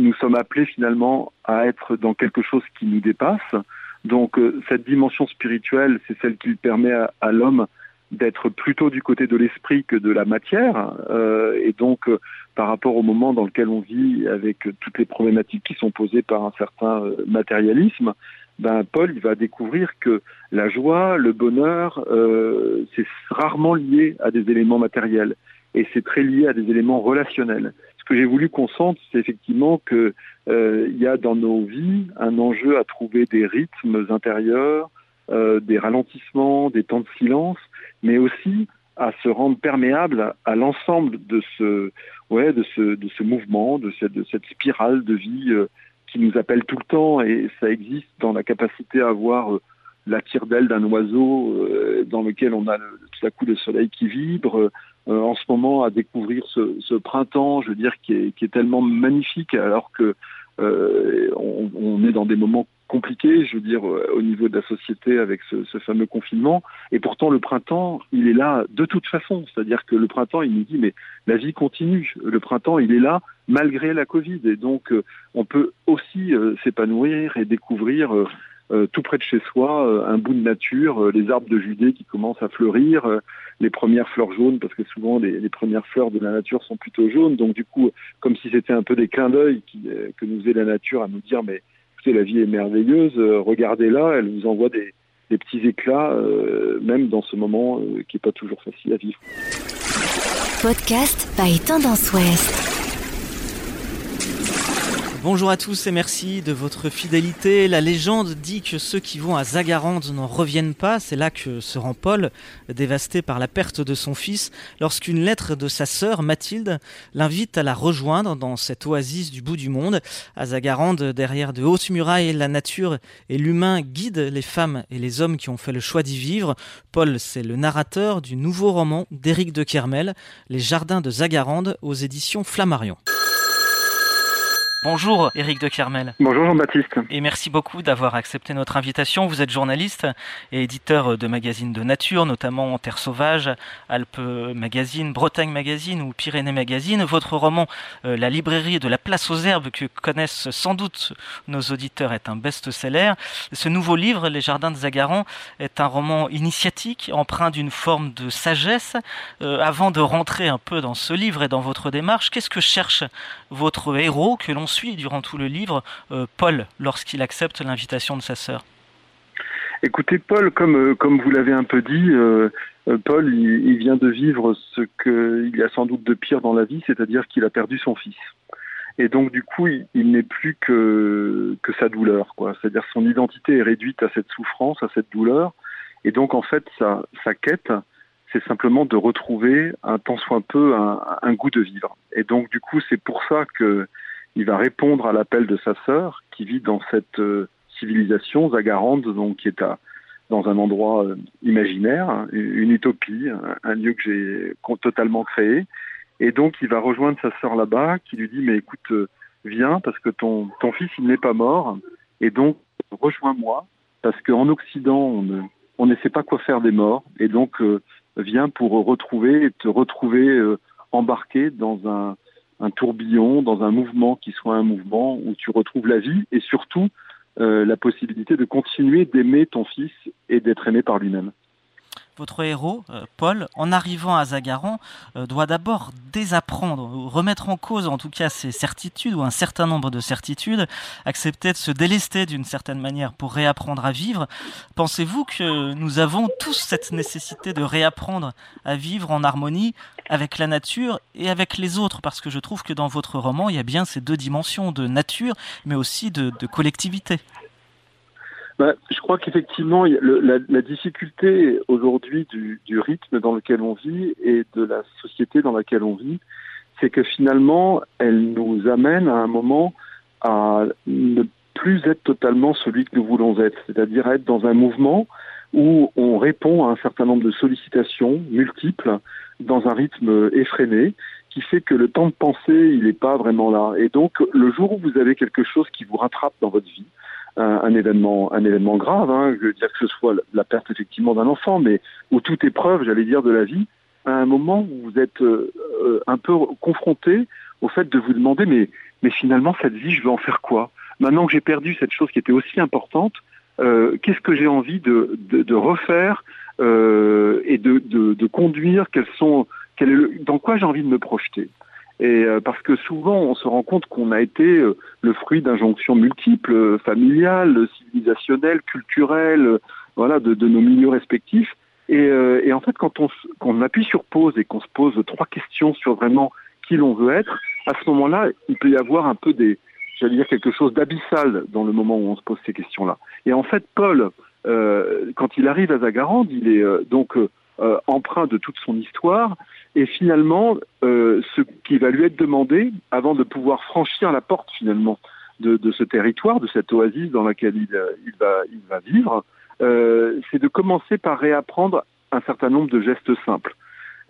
nous sommes appelés finalement à être dans quelque chose qui nous dépasse. Donc euh, cette dimension spirituelle, c'est celle qui permet à, l'homme d'être plutôt du côté de l'esprit que de la matière. Euh, et donc euh, par rapport au moment dans lequel on vit, avec toutes les problématiques qui sont posées par un certain matérialisme, ben, Paul va découvrir que la joie, le bonheur, c'est rarement lié à des éléments matériels et c'est très lié à des éléments relationnels que j'ai voulu qu'on sente, c'est effectivement qu'il euh, y a dans nos vies un enjeu à trouver des rythmes intérieurs, euh, des ralentissements, des temps de silence, mais aussi à se rendre perméable à, l'ensemble de ce, mouvement, de cette, spirale de vie euh, qui nous appelle tout le temps, et ça existe dans la capacité à voir euh, la tire d'aile d'un oiseau dans lequel on a tout à coup le soleil qui vibre, en ce moment à découvrir ce, ce, printemps, je veux dire, qui est, qui est tellement magnifique, alors que euh, on, on, est dans des moments compliqués, je veux dire, euh, au niveau de la société avec ce, ce, fameux confinement. Et pourtant, le printemps, il est là de toute façon. C'est-à-dire que le printemps, il nous dit, mais la vie continue. Le printemps, il est là malgré la Covid. Et donc, on peut aussi s'épanouir et découvrir euh, tout près de chez soi, euh, un bout de nature, euh, les arbres de Judée qui commencent à fleurir, les premières fleurs jaunes, parce que souvent les, premières fleurs de la nature sont plutôt jaunes, donc du coup, comme si c'était un peu des clins d'œil que nous faisait la nature à nous dire, mais écoutez, la vie est merveilleuse, regardez-la, elle vous envoie des, petits éclats, même dans ce moment qui n'est pas toujours facile à vivre. Podcast by Tendance Ouest. Bonjour à tous et merci de votre fidélité. La légende dit que ceux qui vont à Zagarande n'en reviennent pas. C'est là que se rend Paul, dévasté par la perte de son fils, lorsqu'une lettre de sa sœur Mathilde l'invite à la rejoindre dans cette oasis du bout du monde. À Zagarande, derrière de hautes murailles, la nature et l'humain guident les femmes et les hommes qui ont fait le choix d'y vivre. Paul, c'est le narrateur du nouveau roman d'Éric de Kermel, Les Jardins de Zagarande, aux éditions Flammarion. Bonjour Éric de Kermel. Bonjour Jean-Baptiste. Et merci beaucoup d'avoir accepté notre invitation. Vous êtes journaliste et éditeur de magazines de nature, notamment Terre Sauvage, Alpes Magazine, Bretagne Magazine ou Pyrénées Magazine. Votre roman euh, La librairie de la place aux herbes que connaissent sans doute nos auditeurs est un best-seller. Ce nouveau livre, Les Jardins de Zagaran, est un roman initiatique, empreint d'une forme de sagesse. Euh, avant de rentrer un peu dans ce livre et dans votre démarche, qu'est-ce que cherche votre héros que l'on suit durant tout le livre euh, Paul lorsqu'il accepte l'invitation de sa sœur Écoutez, Paul, comme, euh, comme vous l'avez un peu dit, euh, Paul, il, vient de vivre ce qu'il y a sans doute de pire dans la vie, c'est-à-dire qu'il a perdu son fils. Et donc, du coup, il, n'est plus que, que sa douleur. C'est-à-dire son identité est réduite à cette souffrance, à cette douleur. Et donc, en fait, sa, sa quête, c'est simplement de retrouver un tant soit peu un, un, goût de vivre. Et donc, du coup, c'est pour ça que il va répondre à l'appel de sa sœur qui vit dans cette euh, civilisation Zagarande, donc qui est dans un endroit euh, imaginaire, une utopie, un, lieu que j'ai totalement créé. Et donc il va rejoindre sa sœur là-bas, qui lui dit mais écoute, euh, viens parce que ton fils il n'est pas mort, et donc rejoins-moi parce qu'en Occident on ne sait pas quoi faire des morts, et donc viens pour retrouver et te retrouver embarqué dans un un tourbillon, dans un mouvement qui soit un mouvement où tu retrouves la vie et surtout euh, la possibilité de continuer d'aimer ton fils et d'être aimé par lui-même votre héros, euh, Paul, en arrivant à Zagaran, euh, doit d'abord désapprendre, remettre en cause en tout cas ses certitudes ou un certain nombre de certitudes, accepter de se délester d'une certaine manière pour réapprendre à vivre. Pensez-vous que nous avons tous cette nécessité de réapprendre à vivre en harmonie avec la nature et avec les autres? Parce que je trouve que dans votre roman, il y a bien ces deux dimensions de nature, mais aussi de collectivité. Bah, je crois qu'effectivement, la, difficulté aujourd'hui du, du, rythme dans lequel on vit et de la société dans laquelle on vit, c'est que finalement, elle nous amène à un moment à ne plus être totalement celui que nous voulons être, c'est-à-dire être dans un mouvement où on répond à un certain nombre de sollicitations multiples dans un rythme effréné qui fait que le temps de penser, il n'est pas vraiment là. Et donc, le jour où vous avez quelque chose qui vous rattrape dans votre vie, un, événement, un événement grave, hein, je veux dire que ce soit la perte effectivement d'un enfant, mais ou toute épreuve, j'allais dire, de la vie, à un moment où vous êtes euh, un peu confronté au fait de vous demander mais mais finalement cette vie, je veux en faire quoi? Maintenant que j'ai perdu cette chose qui était aussi importante, euh, qu'est-ce que j'ai envie de, refaire euh, et de, conduire? Quel est dans quoi j'ai envie de me projeter? Et euh, parce que souvent, on se rend compte qu'on a été euh, le fruit d'injonctions multiples, familiales, civilisationnelles, culturelles, voilà, de, de, nos milieux respectifs. Et, et en fait, quand on, quand appuie sur pause et qu'on se pose trois questions sur vraiment qui l'on veut être, à ce moment-là, il peut y avoir un peu des, j'allais dire quelque chose d'abyssal dans le moment où on se pose ces questions-là. Et en fait, Paul, euh, quand il arrive à Zagarande, il est euh, donc euh, empreint de toute son histoire, et finalement, ce qui va lui être demandé, avant de pouvoir franchir la porte finalement de, ce territoire, de cette oasis dans laquelle il, il, va, vivre, c'est de commencer par réapprendre un certain nombre de gestes simples.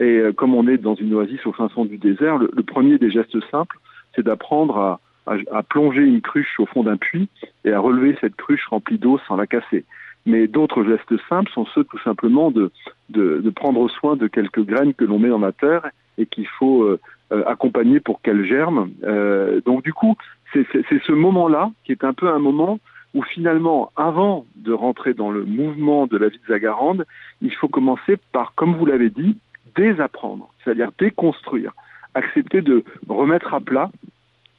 Et comme on est dans une oasis au fin fond du désert, le, premier des gestes simples, c'est d'apprendre à, plonger une cruche au fond d'un puits et à relever cette cruche remplie d'eau sans la casser. Mais d'autres gestes simples sont ceux tout simplement de, de, prendre soin de quelques graines que l'on met dans la terre et qu'il faut euh, euh, accompagner pour qu'elles germent. Euh, donc du coup, c'est ce moment-là qui est un peu un moment où finalement, avant de rentrer dans le mouvement de la vie de Zagarande, il faut commencer par, comme vous l'avez dit, désapprendre, c'est-à-dire déconstruire, accepter de remettre à plat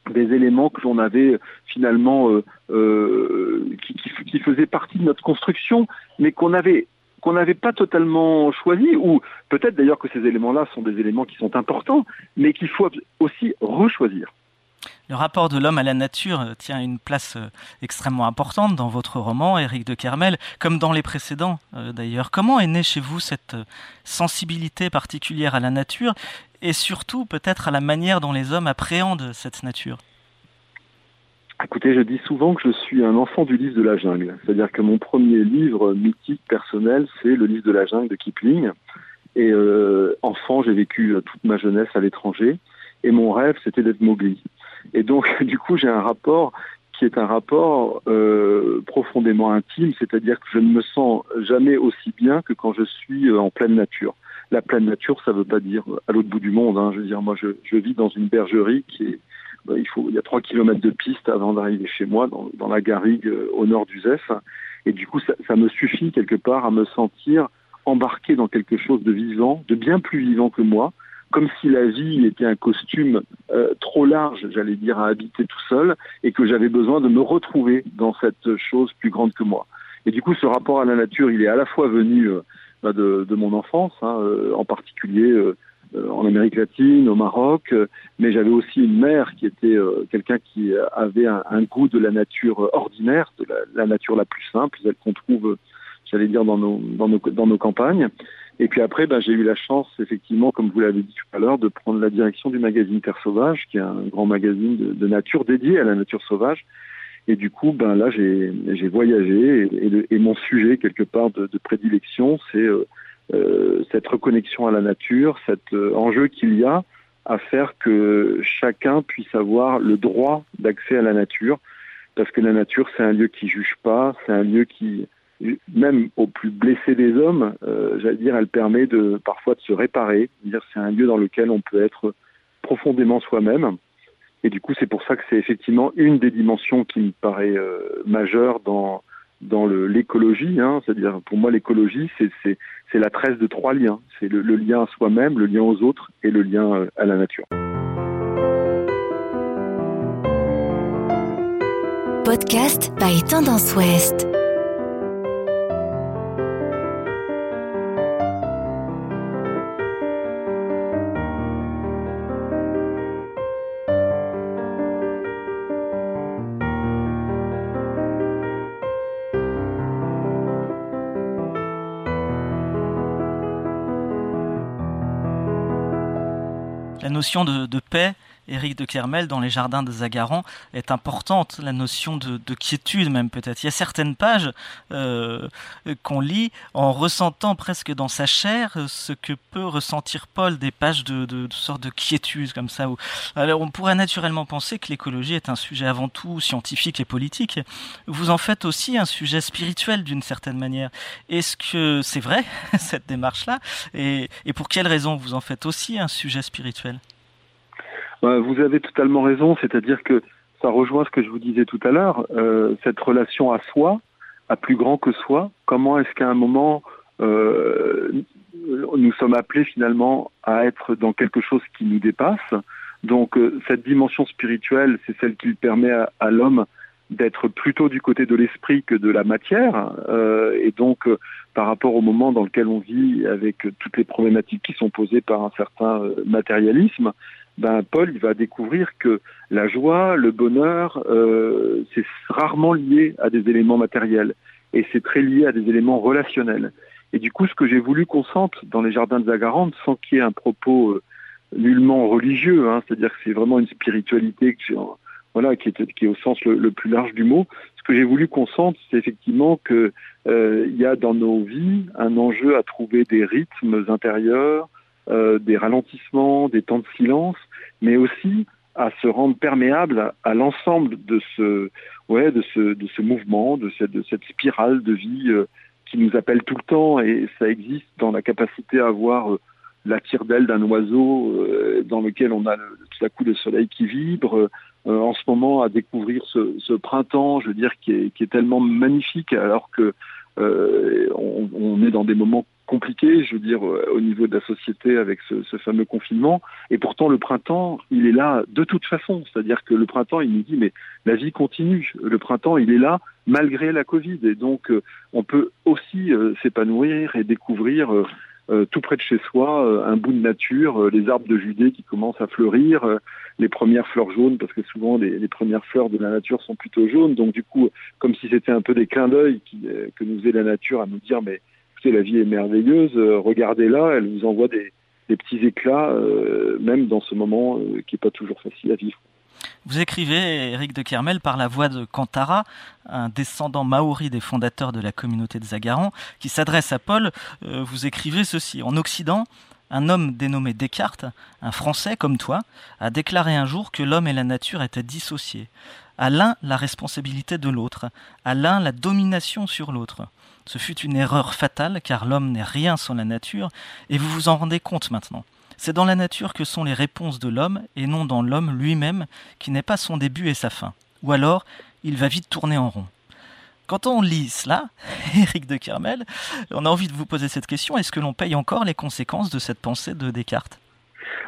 des éléments que l'on avait finalement euh, euh, qui, faisaient partie de notre construction, mais qu'on avait qu'on n'avait pas totalement choisi, ou peut-être d'ailleurs que ces éléments-là sont des éléments qui sont importants, mais qu'il faut aussi rechoisir. Le rapport de l'homme à la nature tient une place euh, extrêmement importante dans votre roman, Éric de Kermel, comme dans les précédents d'ailleurs. Comment est née chez vous cette sensibilité particulière à la nature et surtout peut-être à la manière dont les hommes appréhendent cette nature Écoutez, je dis souvent que je suis un enfant du livre de la jungle. C'est-à-dire que mon premier livre mythique personnel, c'est le livre de la jungle de Kipling. Et euh, enfant, j'ai vécu euh, toute ma jeunesse à l'étranger. Et mon rêve, c'était d'être Mowgli. Et donc, du coup, j'ai un rapport qui est un rapport euh, profondément intime, c'est-à-dire que je ne me sens jamais aussi bien que quand je suis en pleine nature la pleine nature, ça ne veut pas dire à l'autre bout du monde. Hein. Je veux dire, moi, je, vis dans une bergerie qui est, bah, il y a trois kilomètres de piste avant d'arriver chez moi, dans, la garrigue euh, au nord du Zef. Et du coup, ça, me suffit quelque part à me sentir embarqué dans quelque chose de vivant, de bien plus vivant que moi, comme si la vie était un costume euh, trop large, j'allais dire, à habiter tout seul, et que j'avais besoin de me retrouver dans cette chose plus grande que moi. Et du coup, ce rapport à la nature, il est à la fois venu euh, bah, de, de, mon enfance, hein, euh, en particulier euh, euh, en Amérique latine, au Maroc, mais j'avais aussi une mère qui était quelqu'un qui avait un, un, goût de la nature ordinaire, de la, la nature la plus simple, celle qu'on trouve, j'allais dire, dans nos, dans nos, dans nos campagnes. Et puis après, ben, j'ai eu la chance, effectivement, comme vous l'avez dit tout à l'heure, de prendre la direction du magazine Terre Sauvage, qui est un grand magazine de, de nature dédié à la nature sauvage, et du coup, ben là, j'ai voyagé et, mon sujet quelque part de, prédilection, c'est euh, euh, cette reconnexion à la nature, cet euh, enjeu qu'il y a à faire que chacun puisse avoir le droit d'accès à la nature, parce que la nature, c'est un lieu qui juge pas, c'est un lieu qui, même au plus blessé des hommes, euh, j'allais dire, elle permet de parfois de se réparer. C'est un lieu dans lequel on peut être profondément soi-même. Et du coup, c'est pour ça que c'est effectivement une des dimensions qui me paraît euh, majeure dans dans l'écologie. Hein, C'est-à-dire, pour moi, l'écologie, c'est la tresse de trois liens. C'est le, le, lien à soi-même, le lien aux autres et le lien euh, à la nature. Podcast by Tendance Ouest. Notion de, de paix Éric de Clermel dans les jardins de Zagaran est importante, la notion de, quiétude même peut-être. Il y a certaines pages euh, qu'on lit en ressentant presque dans sa chair ce que peut ressentir Paul, des pages de, de, de sorte de quiétude comme ça. Alors on pourrait naturellement penser que l'écologie est un sujet avant tout scientifique et politique. Vous en faites aussi un sujet spirituel d'une certaine manière. Est-ce que c'est vrai cette démarche-là? Et, et pour quelles raisons vous en faites aussi un sujet spirituel? Vous avez totalement raison, c'est-à-dire que ça rejoint ce que je vous disais tout à l'heure, euh, cette relation à soi, à plus grand que soi. Comment est-ce qu'à un moment, euh, nous sommes appelés finalement à être dans quelque chose qui nous dépasse? Donc euh, cette dimension spirituelle, c'est celle qui permet à, l'homme d'être plutôt du côté de l'esprit que de la matière. Et donc, par rapport au moment dans lequel on vit, avec toutes les problématiques qui sont posées par un certain matérialisme, ben, Paul il va découvrir que la joie, le bonheur, euh, c'est rarement lié à des éléments matériels. Et c'est très lié à des éléments relationnels. Et du coup, ce que j'ai voulu qu'on sente dans les jardins de Zagarande, sans qu'il y ait un propos euh, nullement religieux, hein, c'est-à-dire que c'est vraiment une spiritualité voilà, qui est, au sens le, plus large du mot. Ce que j'ai voulu qu'on sente, c'est effectivement que euh, il y a dans nos vies un enjeu à trouver des rythmes intérieurs, euh, des ralentissements, des temps de silence, mais aussi à se rendre perméable à, l'ensemble de ce, ouais, de ce, de ce mouvement, de cette, de cette spirale de vie euh, qui nous appelle tout le temps, et ça existe dans la capacité à voir la tire d'aile d'un oiseau euh, dans lequel on a le, tout à coup le soleil qui vibre, euh, en ce moment à découvrir ce, ce, printemps, je veux dire, qui est, qui est tellement magnifique, alors que euh, on, on, est dans des moments compliqués, je veux dire, au niveau de la société avec ce, fameux confinement. Et pourtant, le printemps, il est là de toute façon. C'est-à-dire que le printemps, il nous dit, mais la vie continue. Le printemps, il est là malgré la Covid. Et donc, euh, on peut aussi euh, s'épanouir et découvrir euh, tout près de chez soi, euh, un bout de nature, euh, les arbres de Judée qui commencent à fleurir, les premières fleurs jaunes, parce que souvent les, les, premières fleurs de la nature sont plutôt jaunes, donc du coup, comme si c'était un peu des clins d'œil que nous faisait la nature à nous dire, mais la vie est merveilleuse, regardez-la, elle vous envoie des, petits éclats, même dans ce moment qui n'est pas toujours facile à vivre. Vous écrivez, Éric de Kermel, par la voix de Kantara, un descendant maori des fondateurs de la communauté de Zagaran, qui s'adresse à Paul. Euh, vous écrivez ceci. En Occident, un homme dénommé Descartes, un Français comme toi, a déclaré un jour que l'homme et la nature étaient dissociés. À l'un la responsabilité de l'autre, à l'un la domination sur l'autre. Ce fut une erreur fatale car l'homme n'est rien sans la nature et vous vous en rendez compte maintenant. C'est dans la nature que sont les réponses de l'homme et non dans l'homme lui-même qui n'est pas son début et sa fin. Ou alors, il va vite tourner en rond. Quand on lit cela, Éric de Kermel, on a envie de vous poser cette question, est-ce que l'on paye encore les conséquences de cette pensée de Descartes?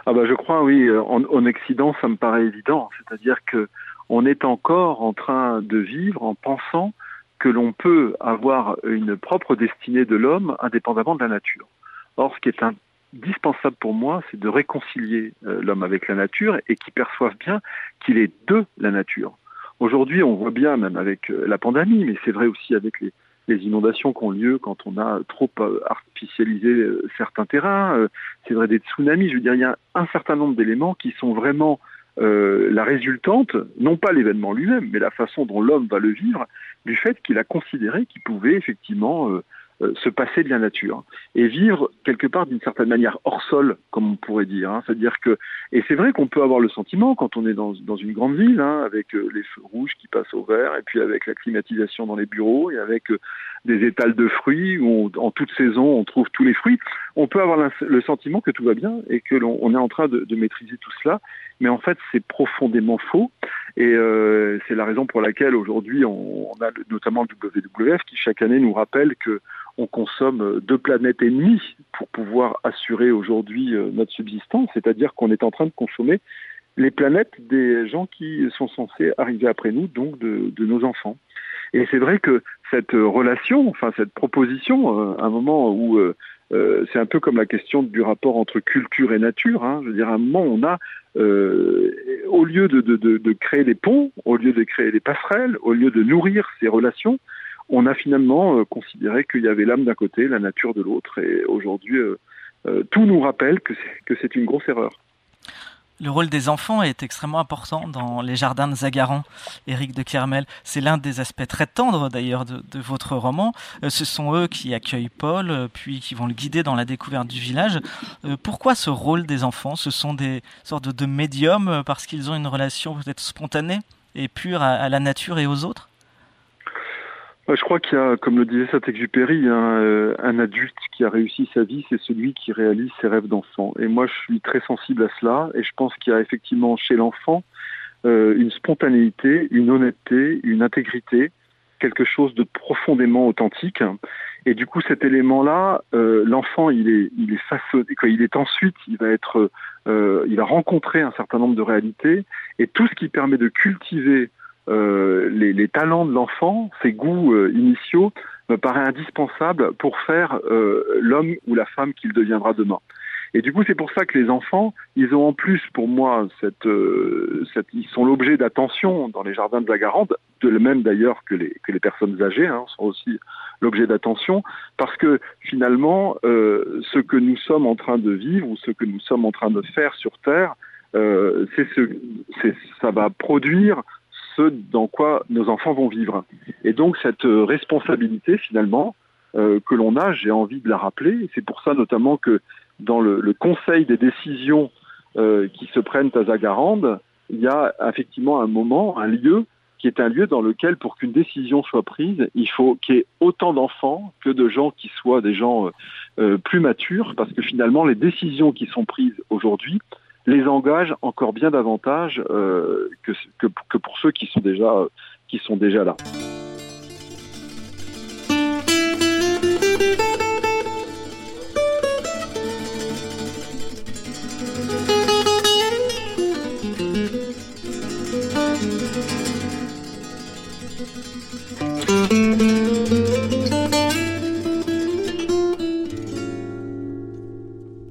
Ah bah Je crois, oui. En, en Occident, ça me paraît évident. C'est-à-dire que on est encore en train de vivre en pensant que l'on peut avoir une propre destinée de l'homme indépendamment de la nature. Or, ce qui est indispensable pour moi, c'est de réconcilier euh, l'homme avec la nature et qu'il perçoive bien qu'il est de la nature. Aujourd'hui, on voit bien, même avec euh, la pandémie, mais c'est vrai aussi avec les, inondations qui ont lieu quand on a trop euh, artificialisé euh, certains terrains, c'est vrai des tsunamis, je veux dire, il y a un certain nombre d'éléments qui sont vraiment la résultante, non pas l'événement lui-même, mais la façon dont l'homme va le vivre, du fait qu'il a considéré qu'il pouvait effectivement se passer de la nature et vivre quelque part d'une certaine manière hors sol, comme on pourrait dire. Hein. C'est-à-dire que, et c'est vrai qu'on peut avoir le sentiment quand on est dans, une grande ville, hein, avec euh, les feux rouges qui passent au vert, et puis avec la climatisation dans les bureaux, et avec euh, des étals de fruits où en toute saison on trouve tous les fruits, on peut avoir le sentiment que tout va bien et que l'on on est en train de maîtriser tout cela, mais en fait c'est profondément faux. Et euh, c'est la raison pour laquelle aujourd'hui on, a notamment le WWF qui chaque année nous rappelle que on consomme deux planètes et demie pour pouvoir assurer aujourd'hui euh, notre subsistance, c'est-à-dire qu'on est en train de consommer les planètes des gens qui sont censés arriver après nous, donc de, nos enfants. Et c'est vrai que cette relation, enfin cette proposition, euh, un moment où euh, euh, c'est un peu comme la question du rapport entre culture et nature. Hein, je veux dire, à un moment, on a, euh, au lieu de, créer des ponts, au lieu de créer des passerelles, au lieu de nourrir ces relations, on a finalement euh, considéré qu'il y avait l'âme d'un côté, la nature de l'autre. Et aujourd'hui, tout nous rappelle que c'est une grosse erreur. Le rôle des enfants est extrêmement important dans les jardins de Zagaran, Éric de Kermel. C'est l'un des aspects très tendres d'ailleurs de, votre roman. Euh, ce sont eux qui accueillent Paul, euh, puis qui vont le guider dans la découverte du village. Euh, pourquoi ce rôle des enfants? Ce sont des sortes de médiums parce qu'ils ont une relation peut-être spontanée et pure à la nature et aux autres? Je crois qu'il y a, comme le disait Saint-Exupéry, un, un, adulte qui a réussi sa vie, c'est celui qui réalise ses rêves d'enfant. Et moi, je suis très sensible à cela, et je pense qu'il y a effectivement chez l'enfant euh, une spontanéité, une honnêteté, une intégrité, quelque chose de profondément authentique. Et du coup, cet élément-là, euh, l'enfant, il est, il est façonné, il est ensuite, il va être, euh, il va rencontrer un certain nombre de réalités, et tout ce qui permet de cultiver euh, les, les, talents de l'enfant, ses goûts euh, initiaux, me paraît indispensable pour faire euh, l'homme ou la femme qu'il deviendra demain. Et du coup, c'est pour ça que les enfants, ils ont en plus, pour moi, cette, euh, cette ils sont l'objet d'attention dans les jardins de la Garande, de même d'ailleurs que les, que les personnes âgées hein, sont aussi l'objet d'attention, parce que finalement, euh, ce que nous sommes en train de vivre ou ce que nous sommes en train de faire sur Terre, euh, c'est ce, ça va produire ce dans quoi nos enfants vont vivre. Et donc cette responsabilité finalement euh, que l'on a, j'ai envie de la rappeler. C'est pour ça notamment que dans le, conseil des décisions euh, qui se prennent à Zagarande, il y a effectivement un moment, un lieu qui est un lieu dans lequel, pour qu'une décision soit prise, il faut qu'il y ait autant d'enfants que de gens qui soient des gens euh, euh plus matures, parce que finalement, les décisions qui sont prises aujourd'hui les engagent encore bien davantage euh, que, que, que, pour ceux qui sont déjà, qui sont déjà là.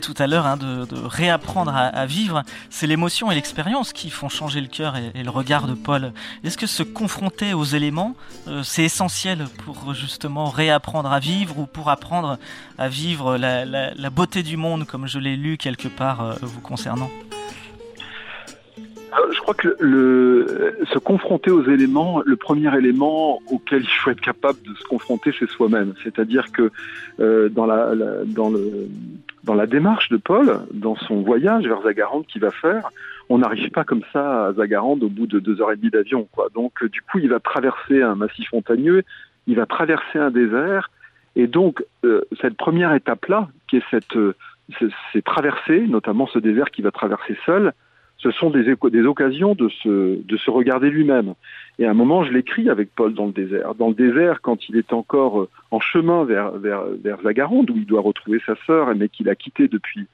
Tout à l'heure hein, de, réapprendre à, vivre, c'est l'émotion et l'expérience qui font changer le cœur et, le regard de Paul. Est-ce que se confronter aux éléments, euh, c'est essentiel pour justement réapprendre à vivre ou pour apprendre à vivre la beauté du monde, comme je l'ai lu quelque part euh, vous concernant? Je crois que le, se confronter aux éléments, le premier élément auquel il faut être capable de se confronter, c'est soi-même. C'est-à-dire que euh, dans, la, dans, le, dans la démarche de Paul, dans son voyage vers Zagarande qu'il va faire, on n'arrive pas comme ça à Zagarande au bout de deux heures et demie d'avion. Quoi. Donc du coup, il va traverser un massif montagneux, il va traverser un désert, et donc euh, cette première étape-là, qui est cette, euh, ces traversées, notamment ce désert qu'il va traverser seul, ce sont des, occasions de se, de se regarder lui-même. Et à un moment, je l'écris avec Paul dans le désert. Dans le désert, quand il est encore euh, en chemin vers, Zagarande, où il doit retrouver sa sœur, mais qu'il a quitté depuis,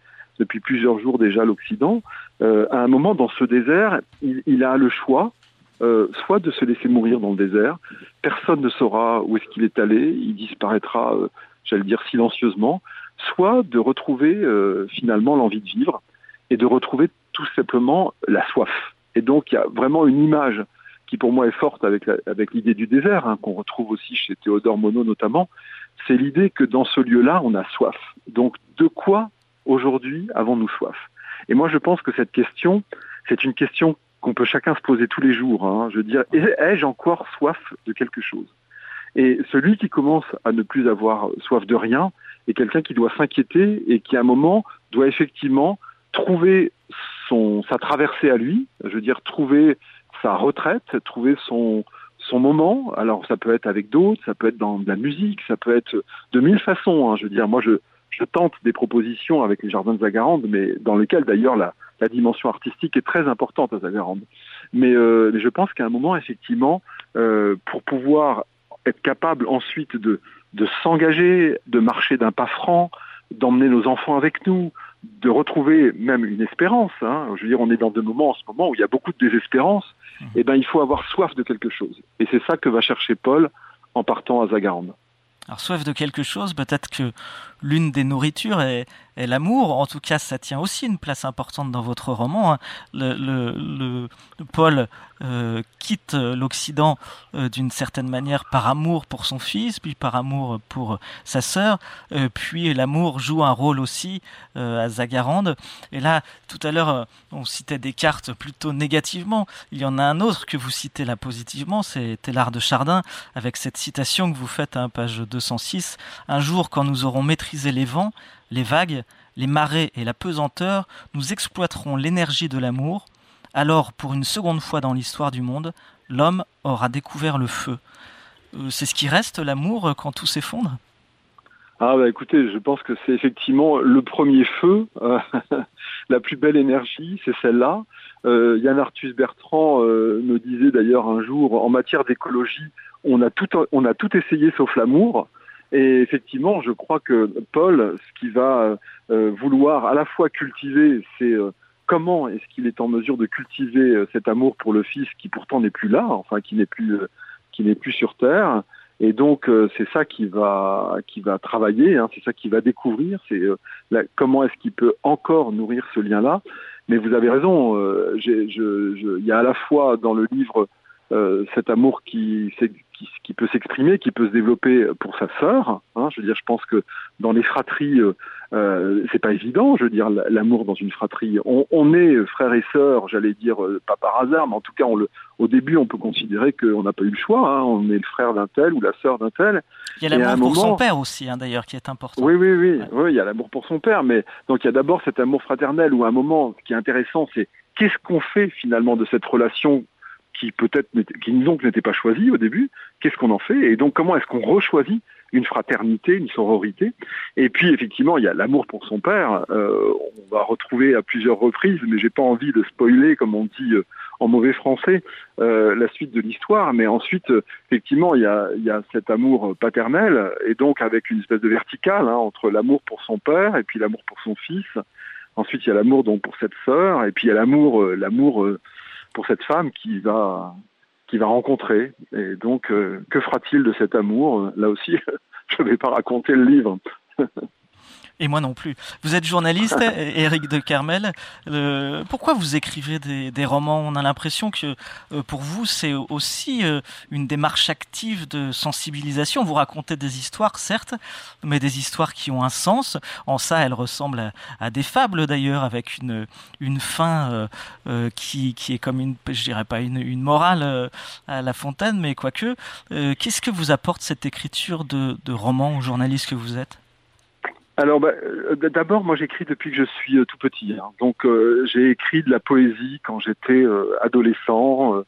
plusieurs jours déjà l'Occident, euh, à un moment, dans ce désert, il, a le choix, euh, soit de se laisser mourir dans le désert, personne ne saura où est-ce qu'il est allé, il disparaîtra, j'allais dire, silencieusement, soit de retrouver finalement l'envie de vivre et de retrouver tout simplement la soif. Et donc il y a vraiment une image qui pour moi est forte avec, avec l'idée du désert, hein, qu'on retrouve aussi chez Théodore Monod notamment, c'est l'idée que dans ce lieu-là, on a soif. Donc de quoi aujourd'hui avons-nous soif? Et moi je pense que cette question, c'est une question qu'on peut chacun se poser tous les jours. Hein. Je veux dire, ai-je encore soif de quelque chose? Et celui qui commence à ne plus avoir soif de rien est quelqu'un qui doit s'inquiéter et qui à un moment doit effectivement trouver son, sa traversée à lui, je veux dire trouver sa retraite, trouver son, son moment. Alors ça peut être avec d'autres, ça peut être dans de la musique, ça peut être de mille façons. Hein. Je veux dire, moi je, je tente des propositions avec les jardins de Zagarande, mais dans lesquels d'ailleurs la, la dimension artistique est très importante à Zagarande. Mais, euh, mais je pense qu'à un moment, effectivement, euh, pour pouvoir être capable ensuite de, de s'engager, de marcher d'un pas franc, d'emmener nos enfants avec nous, de retrouver même une espérance. Hein. Je veux dire, on est dans des moments en ce moment où il y a beaucoup de désespérance. Mmh. Et ben, il faut avoir soif de quelque chose. Et c'est ça que va chercher Paul en partant à Zagarande. Alors, soif de quelque chose, peut-être que l'une des nourritures est, l'amour. En tout cas, ça tient aussi une place importante dans votre roman. Hein. Le, Paul euh, quitte l'Occident euh, d'une certaine manière par amour pour son fils, puis par amour pour sa sœur, euh, puis l'amour joue un rôle aussi à Zagarande. Et là, tout à l'heure, on citait Descartes plutôt négativement. Il y en a un autre que vous citez là positivement, c'est Télard de Chardin, avec cette citation que vous faites à page 206. Un jour, quand nous aurons maîtrisé les vents, les vagues, les marées et la pesanteur, nous exploiterons l'énergie de l'amour. Alors, pour une seconde fois dans l'histoire du monde, l'homme aura découvert le feu. Euh, c'est ce qui reste, l'amour, quand tout s'effondre? Ah bah écoutez, je pense que c'est effectivement le premier feu, euh, la plus belle énergie, c'est celle-là. Euh, Yann Arthus Bertrand me disait d'ailleurs un jour, en matière d'écologie, on a tout essayé sauf l'amour. Et effectivement, je crois que Paul, ce qu'il va euh, vouloir à la fois cultiver, c'est euh, comment est-ce qu'il est en mesure de cultiver euh, cet amour pour le Fils qui pourtant n'est plus là, enfin qui n'est plus qui n'est plus sur terre. Et donc c'est ça qui va qui va travailler, hein, c'est ça qui va découvrir, c'est comment est-ce qu'il peut encore nourrir ce lien-là. Mais vous avez raison, il y a à la fois dans le livre cet amour qui, qui, peut s'exprimer, qui peut se développer pour sa sœur. Hein, je veux dire, je pense que dans les fratries, euh, euh c'est pas évident. Je veux dire, l'amour dans une fratrie. On, on est frères et sœurs, j'allais dire euh, pas par hasard, mais en tout cas, on le, au début, on peut considérer qu'on n'a pas eu le choix. Hein, on est le frère d'un tel ou la sœur d'un tel. Il y a l'amour pour son père aussi, hein, d'ailleurs, qui est important. Oui, oui, oui, oui. Il y a l'amour pour son père, mais donc il y a d'abord cet amour fraternel où à un moment, ce qui est intéressant, c'est qu'est-ce qu'on fait finalement de cette relation qui peut-être qui donc n'était pas choisi au début, qu'est-ce qu'on en fait et donc comment est-ce qu'on rechoisit une fraternité, une sororité et puis effectivement il y a l'amour pour son père, euh, on va retrouver à plusieurs reprises, mais j'ai pas envie de spoiler comme on dit euh, en mauvais français euh, la suite de l'histoire, mais ensuite effectivement il y a, y a cet amour paternel et donc avec une espèce de verticale hein, entre l'amour pour son père et puis l'amour pour son fils. Ensuite il y a l'amour donc pour cette sœur et puis il y a l'amour l'amour pour cette femme qui va qui va rencontrer. Et donc, euh, que fera-t-il de cet amour? Là aussi, je ne vais pas raconter le livre. Et moi non plus. Vous êtes journaliste, Éric de Carmel. Euh, pourquoi vous écrivez des, romans? On a l'impression que euh, pour vous, c'est aussi euh, une démarche active de sensibilisation. Vous racontez des histoires, certes, mais des histoires qui ont un sens. En ça, elles ressemblent à, des fables d'ailleurs, avec une, une fin qui, qui est comme une, je dirais pas une, une morale à La Fontaine, mais quoique. Qu'est-ce que vous apporte cette écriture de, de roman aux journaliste que vous êtes? Alors, bah, euh, d'abord, moi, j'écris depuis que je suis euh, tout petit. Hein. Donc, euh, j'ai écrit de la poésie quand j'étais adolescent.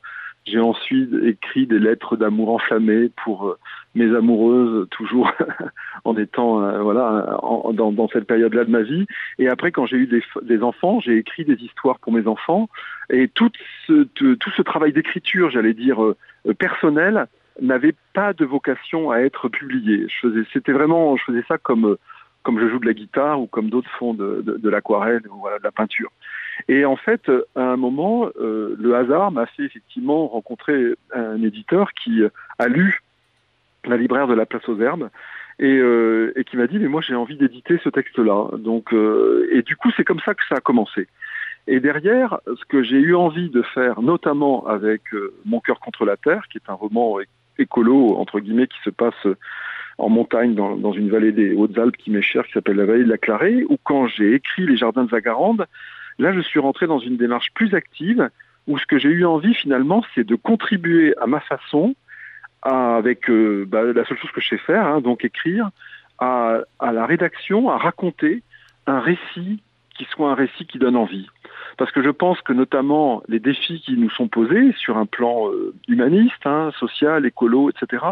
j'ai ensuite écrit des lettres d'amour enflammées pour mes amoureuses, toujours en étant voilà dans, dans, cette période-là de ma vie. Et après, quand j'ai eu des, des enfants, j'ai écrit des histoires pour mes enfants. Et tout ce, tout ce travail d'écriture, j'allais dire personnel, n'avait pas de vocation à être publié. C'était vraiment, je faisais ça comme comme je joue de la guitare ou comme d'autres font de, l'aquarelle ou voilà, de la peinture. Et en fait, à un moment, euh, le hasard m'a fait effectivement rencontrer un éditeur qui a lu La libraire de la place aux herbes et, euh, qui m'a dit mais moi j'ai envie d'éditer ce texte-là. Donc euh, et du coup c'est comme ça que ça a commencé. Et derrière, ce que j'ai eu envie de faire, notamment avec Mon cœur contre la terre, qui est un roman écolo entre guillemets qui se passe en montagne dans, une vallée des Hautes-Alpes qui m'est chère, qui s'appelle la vallée de la Clarée, ou quand j'ai écrit Les Jardins de Zagarande, là je suis rentré dans une démarche plus active, où ce que j'ai eu envie finalement, c'est de contribuer à ma façon, avec euh, bah, la seule chose que je sais faire, hein, donc écrire, à la rédaction, à raconter un récit qui soit un récit qui donne envie parce que je pense que notamment les défis qui nous sont posés sur un plan euh, humaniste, hein, social, écolo, etc.,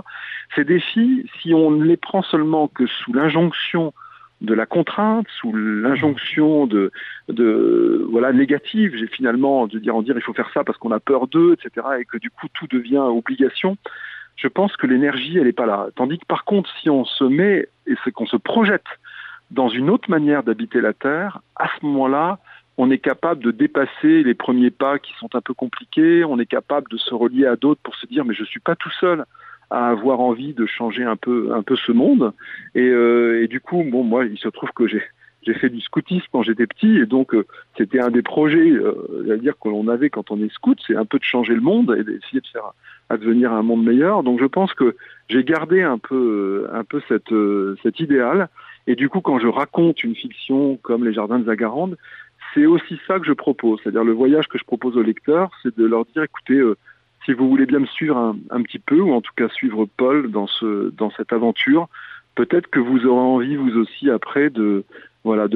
ces défis, si on ne les prend seulement que sous l'injonction de la contrainte, sous l'injonction de, voilà négative, j'ai finalement de dire en dire il faut faire ça parce qu'on a peur d'eux, etc., et que du coup tout devient obligation. Je pense que l'énergie elle n'est pas là. Tandis que par contre, si on se met et qu'on se projette dans une autre manière d'habiter la Terre, à ce moment-là, on est capable de dépasser les premiers pas qui sont un peu compliqués, on est capable de se relier à d'autres pour se dire mais je suis pas tout seul à avoir envie de changer un peu un peu ce monde. Et, euh, et du coup, bon, moi, il se trouve que j'ai j'ai fait du scoutisme quand j'étais petit et donc euh, c'était un des projets, euh, à dire que l'on avait quand on est scout, c'est un peu de changer le monde et d'essayer de faire advenir un monde meilleur. Donc je pense que j'ai gardé un peu un peu cette euh, cet idéal et du coup quand je raconte une fiction comme les Jardins de Zagarande, c'est aussi ça que je propose, c'est-à-dire le voyage que je propose aux lecteurs, c'est de leur dire écoutez si vous voulez bien me suivre un, petit peu, ou en tout cas suivre Paul dans, ce, dans cette aventure, peut-être que vous aurez envie, vous aussi, après, de,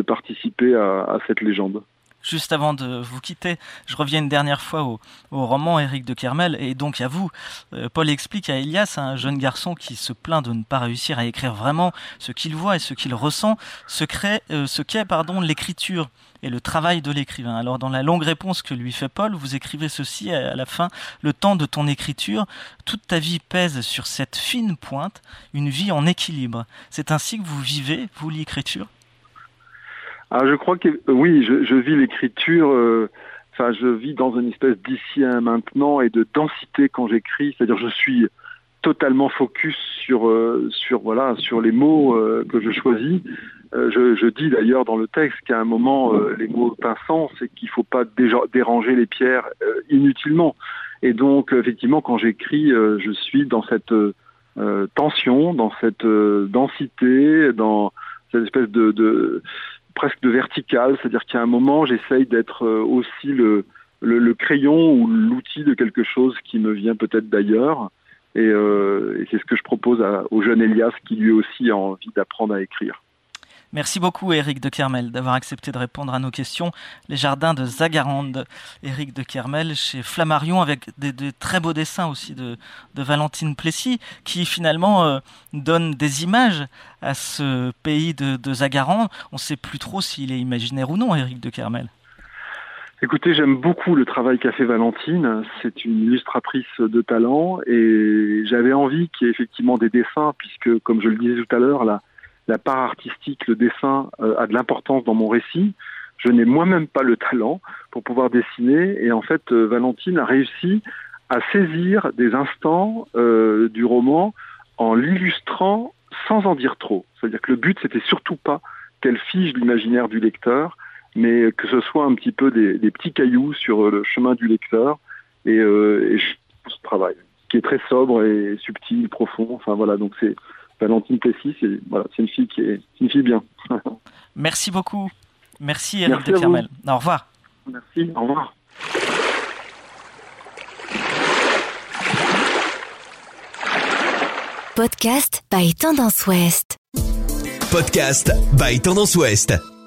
participer à cette légende. Juste avant de vous quitter, je reviens une dernière fois au, roman Éric de Kermel et donc à vous. Euh, Paul explique à Elias, un jeune garçon qui se plaint de ne pas réussir à écrire vraiment ce qu'il voit et ce qu'il ressent, ce, euh, qu'est pardon l'écriture et le travail de l'écrivain. Alors dans la longue réponse que lui fait Paul, vous écrivez ceci à la fin, le temps de ton écriture, toute ta vie pèse sur cette fine pointe, une vie en équilibre. C'est ainsi que vous vivez, vous, l'écriture? Ah, je crois que oui, je, je vis l'écriture. Euh, enfin, je vis dans une espèce d'ici à maintenant et de densité quand j'écris. C'est-à-dire, je suis totalement focus sur euh, sur voilà sur les mots euh, que je choisis. Euh, je, je, dis d'ailleurs dans le texte qu'à un moment les mots pinçants, c'est qu'il faut pas déranger les pierres inutilement. Et donc effectivement, quand j'écris, je suis dans cette tension, dans cette densité, dans cette espèce de, de presque de vertical, c'est-à-dire qu'à un moment, j'essaye d'être euh, aussi le, le, crayon ou l'outil de quelque chose qui me vient peut-être d'ailleurs. Et, euh, et c'est ce que je propose à, au jeune Elias qui lui aussi a envie d'apprendre à écrire. Merci beaucoup Eric de Kermel d'avoir accepté de répondre à nos questions. Les jardins de Zagarande, Eric de Kermel chez Flammarion avec des, très beaux dessins aussi de, Valentine Plessis qui finalement euh, donne des images à ce pays de, de Zagarande. On ne sait plus trop s'il est imaginaire ou non Eric de Kermel. Écoutez, j'aime beaucoup le travail qu'a fait Valentine. C'est une illustratrice de talent et j'avais envie qu'il y ait effectivement des dessins puisque, comme je le disais tout à l'heure, là, la part artistique, le dessin euh, a de l'importance dans mon récit. Je n'ai moi-même pas le talent pour pouvoir dessiner et en fait euh, Valentine a réussi à saisir des instants euh, du roman en l'illustrant sans en dire trop. C'est-à-dire que le but c'était surtout pas qu'elle fige l'imaginaire du lecteur, mais que ce soit un petit peu des, petits cailloux sur le chemin du lecteur et, et ce travail qui est très sobre et subtil, profond. Enfin voilà, donc c'est Valentine Plessis, c'est voilà, une fille qui est une fille bien. Merci beaucoup. Merci Eric Merci de Kermel. Au revoir. Merci, au revoir. Podcast by Tendance Ouest. Podcast by Tendance Ouest.